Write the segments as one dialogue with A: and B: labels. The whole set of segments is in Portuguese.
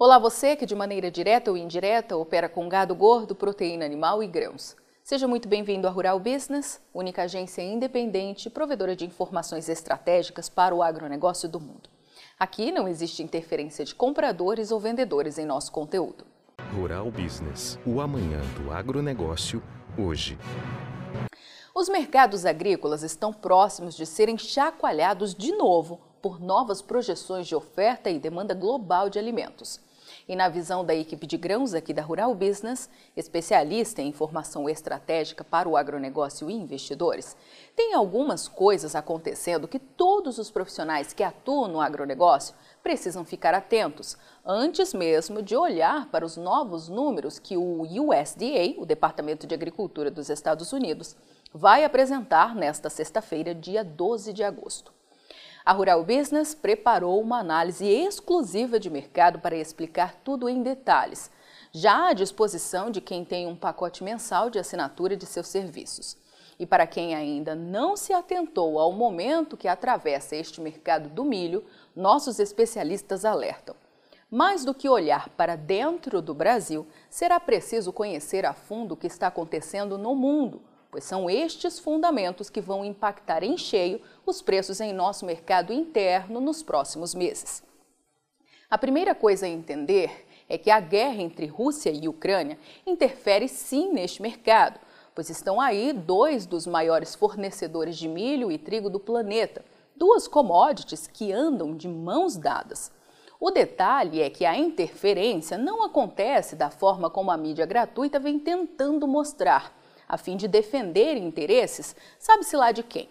A: Olá você que de maneira direta ou indireta opera com gado gordo, proteína animal e grãos. Seja muito bem-vindo à Rural Business, única agência independente provedora de informações estratégicas para o agronegócio do mundo. Aqui não existe interferência de compradores ou vendedores em nosso conteúdo.
B: Rural Business, o amanhã do agronegócio, hoje.
A: Os mercados agrícolas estão próximos de serem chacoalhados de novo por novas projeções de oferta e demanda global de alimentos. E na visão da equipe de grãos aqui da Rural Business, especialista em informação estratégica para o agronegócio e investidores, tem algumas coisas acontecendo que todos os profissionais que atuam no agronegócio precisam ficar atentos, antes mesmo de olhar para os novos números que o USDA, o Departamento de Agricultura dos Estados Unidos, vai apresentar nesta sexta-feira, dia 12 de agosto. A Rural Business preparou uma análise exclusiva de mercado para explicar tudo em detalhes, já à disposição de quem tem um pacote mensal de assinatura de seus serviços. E para quem ainda não se atentou ao momento que atravessa este mercado do milho, nossos especialistas alertam. Mais do que olhar para dentro do Brasil, será preciso conhecer a fundo o que está acontecendo no mundo, pois são estes fundamentos que vão impactar em cheio os preços em nosso mercado interno nos próximos meses. A primeira coisa a entender é que a guerra entre Rússia e Ucrânia interfere sim neste mercado, pois estão aí dois dos maiores fornecedores de milho e trigo do planeta, duas commodities que andam de mãos dadas. O detalhe é que a interferência não acontece da forma como a mídia gratuita vem tentando mostrar a fim de defender interesses, sabe-se lá de quem.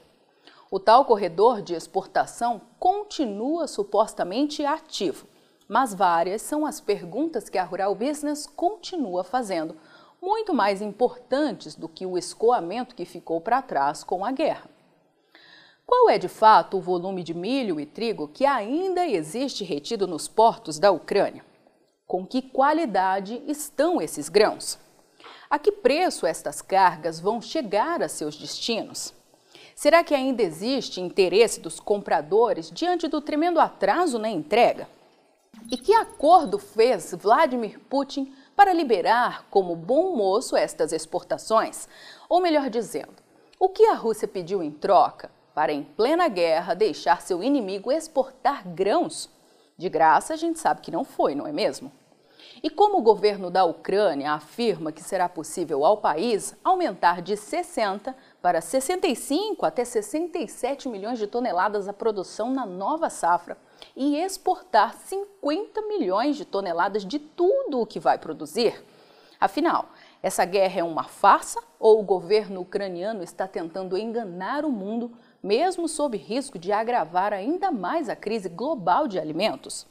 A: O tal corredor de exportação continua supostamente ativo, mas várias são as perguntas que a Rural Business continua fazendo, muito mais importantes do que o escoamento que ficou para trás com a guerra. Qual é de fato o volume de milho e trigo que ainda existe retido nos portos da Ucrânia? Com que qualidade estão esses grãos? A que preço estas cargas vão chegar a seus destinos? Será que ainda existe interesse dos compradores diante do tremendo atraso na entrega? E que acordo fez Vladimir Putin para liberar como bom moço estas exportações? Ou melhor dizendo, o que a Rússia pediu em troca para, em plena guerra, deixar seu inimigo exportar grãos? De graça, a gente sabe que não foi, não é mesmo? E como o governo da Ucrânia afirma que será possível ao país aumentar de 60 para 65 até 67 milhões de toneladas a produção na nova safra e exportar 50 milhões de toneladas de tudo o que vai produzir? Afinal, essa guerra é uma farsa ou o governo ucraniano está tentando enganar o mundo, mesmo sob risco de agravar ainda mais a crise global de alimentos?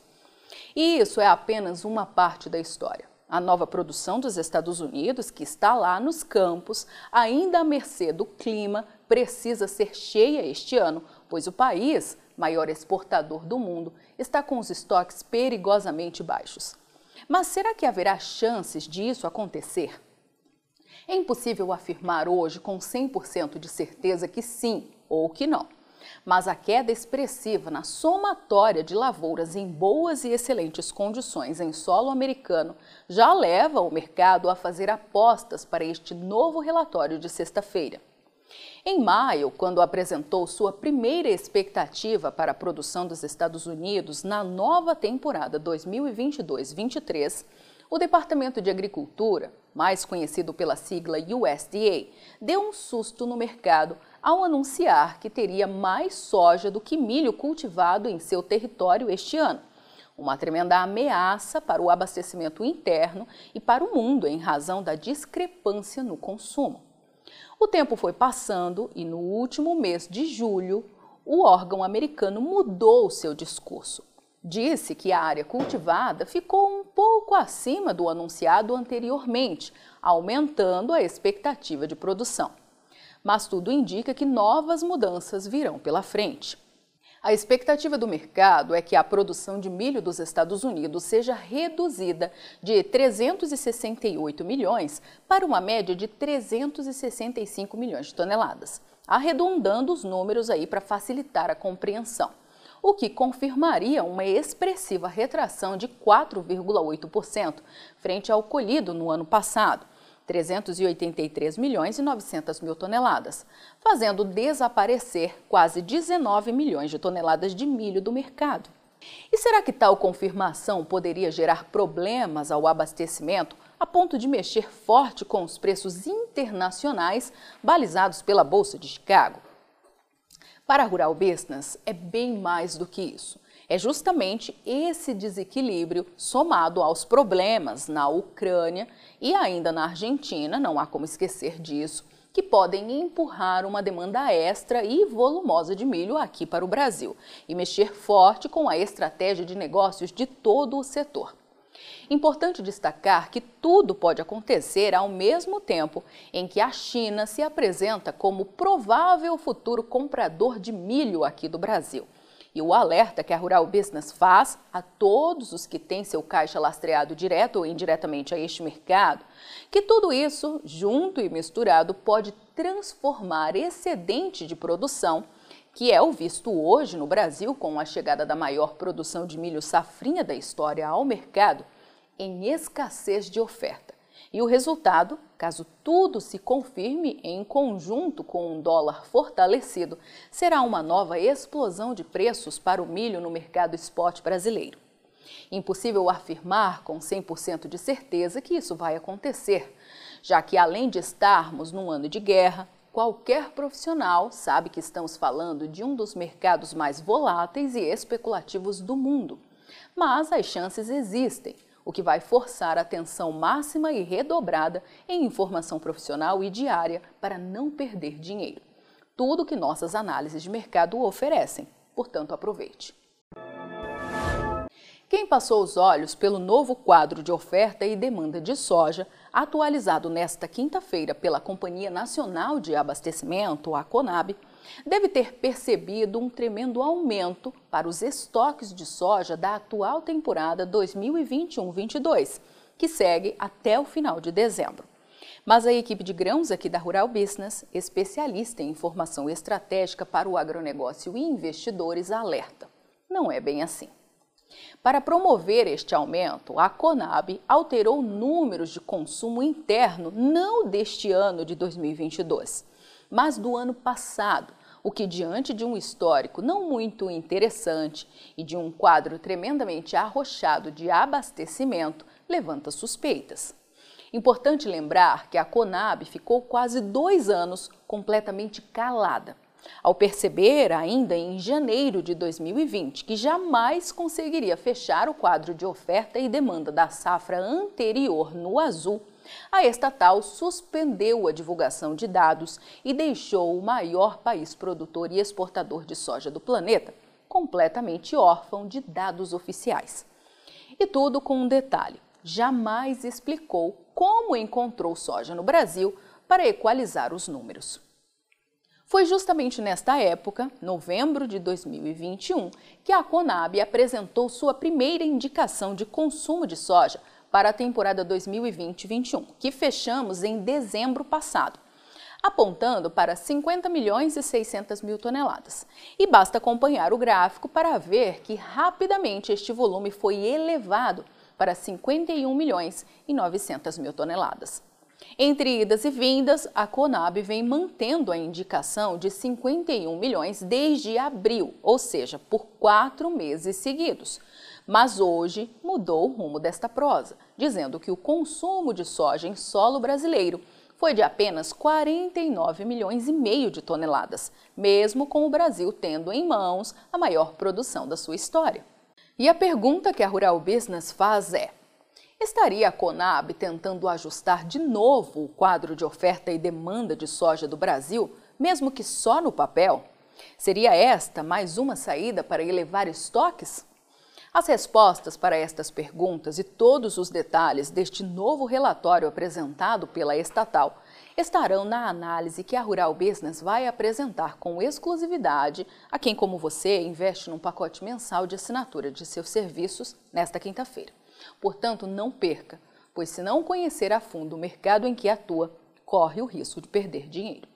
A: E isso é apenas uma parte da história. A nova produção dos Estados Unidos, que está lá nos campos, ainda à mercê do clima, precisa ser cheia este ano, pois o país, maior exportador do mundo, está com os estoques perigosamente baixos. Mas será que haverá chances disso acontecer? É impossível afirmar hoje com 100% de certeza que sim ou que não mas a queda expressiva na somatória de lavouras em boas e excelentes condições em solo americano já leva o mercado a fazer apostas para este novo relatório de sexta-feira. Em maio, quando apresentou sua primeira expectativa para a produção dos Estados Unidos na nova temporada 2022-23, o Departamento de Agricultura, mais conhecido pela sigla USDA, deu um susto no mercado ao anunciar que teria mais soja do que milho cultivado em seu território este ano. Uma tremenda ameaça para o abastecimento interno e para o mundo em razão da discrepância no consumo. O tempo foi passando e no último mês de julho, o órgão americano mudou seu discurso disse que a área cultivada ficou um pouco acima do anunciado anteriormente, aumentando a expectativa de produção. Mas tudo indica que novas mudanças virão pela frente. A expectativa do mercado é que a produção de milho dos Estados Unidos seja reduzida de 368 milhões para uma média de 365 milhões de toneladas, arredondando os números aí para facilitar a compreensão o que confirmaria uma expressiva retração de 4,8% frente ao colhido no ano passado, 383 milhões e 900 mil toneladas, fazendo desaparecer quase 19 milhões de toneladas de milho do mercado. E será que tal confirmação poderia gerar problemas ao abastecimento a ponto de mexer forte com os preços internacionais balizados pela Bolsa de Chicago? Para a Rural Business, é bem mais do que isso. É justamente esse desequilíbrio somado aos problemas na Ucrânia e ainda na Argentina, não há como esquecer disso, que podem empurrar uma demanda extra e volumosa de milho aqui para o Brasil e mexer forte com a estratégia de negócios de todo o setor. Importante destacar que tudo pode acontecer ao mesmo tempo em que a China se apresenta como provável futuro comprador de milho aqui do Brasil. E o alerta que a Rural Business faz a todos os que têm seu caixa lastreado direto ou indiretamente a este mercado, que tudo isso, junto e misturado, pode transformar excedente de produção que é o visto hoje no Brasil com a chegada da maior produção de milho safrinha da história ao mercado, em escassez de oferta. E o resultado, caso tudo se confirme em conjunto com um dólar fortalecido, será uma nova explosão de preços para o milho no mercado spot brasileiro. Impossível afirmar com 100% de certeza que isso vai acontecer, já que além de estarmos num ano de guerra, qualquer profissional sabe que estamos falando de um dos mercados mais voláteis e especulativos do mundo. Mas as chances existem o que vai forçar a atenção máxima e redobrada em informação profissional e diária para não perder dinheiro. Tudo que nossas análises de mercado oferecem, portanto, aproveite. Quem passou os olhos pelo novo quadro de oferta e demanda de soja, atualizado nesta quinta-feira pela Companhia Nacional de Abastecimento, a CONAB, deve ter percebido um tremendo aumento para os estoques de soja da atual temporada 2021-22, que segue até o final de dezembro. Mas a equipe de grãos aqui da Rural Business, especialista em informação estratégica para o agronegócio e investidores, alerta: não é bem assim. Para promover este aumento, a Conab alterou números de consumo interno não deste ano de 2022, mas do ano passado, o que, diante de um histórico não muito interessante e de um quadro tremendamente arrochado de abastecimento, levanta suspeitas. Importante lembrar que a Conab ficou quase dois anos completamente calada, ao perceber, ainda em janeiro de 2020, que jamais conseguiria fechar o quadro de oferta e demanda da safra anterior no azul a estatal suspendeu a divulgação de dados e deixou o maior país produtor e exportador de soja do planeta completamente órfão de dados oficiais. E tudo com um detalhe: jamais explicou como encontrou soja no Brasil para equalizar os números. Foi justamente nesta época, novembro de 2021, que a Conab apresentou sua primeira indicação de consumo de soja para a temporada 2020-21, que fechamos em dezembro passado, apontando para 50 milhões e 600 mil toneladas. E basta acompanhar o gráfico para ver que rapidamente este volume foi elevado para 51 milhões e 900 mil toneladas. Entre idas e vindas, a Conab vem mantendo a indicação de 51 milhões desde abril, ou seja, por quatro meses seguidos. Mas hoje mudou o rumo desta prosa, dizendo que o consumo de soja em solo brasileiro foi de apenas 49 milhões e meio de toneladas, mesmo com o Brasil tendo em mãos a maior produção da sua história. E a pergunta que a Rural Business faz é: estaria a Conab tentando ajustar de novo o quadro de oferta e demanda de soja do Brasil, mesmo que só no papel? Seria esta mais uma saída para elevar estoques? As respostas para estas perguntas e todos os detalhes deste novo relatório apresentado pela estatal estarão na análise que a Rural Business vai apresentar com exclusividade a quem, como você, investe num pacote mensal de assinatura de seus serviços nesta quinta-feira. Portanto, não perca, pois se não conhecer a fundo o mercado em que atua, corre o risco de perder dinheiro.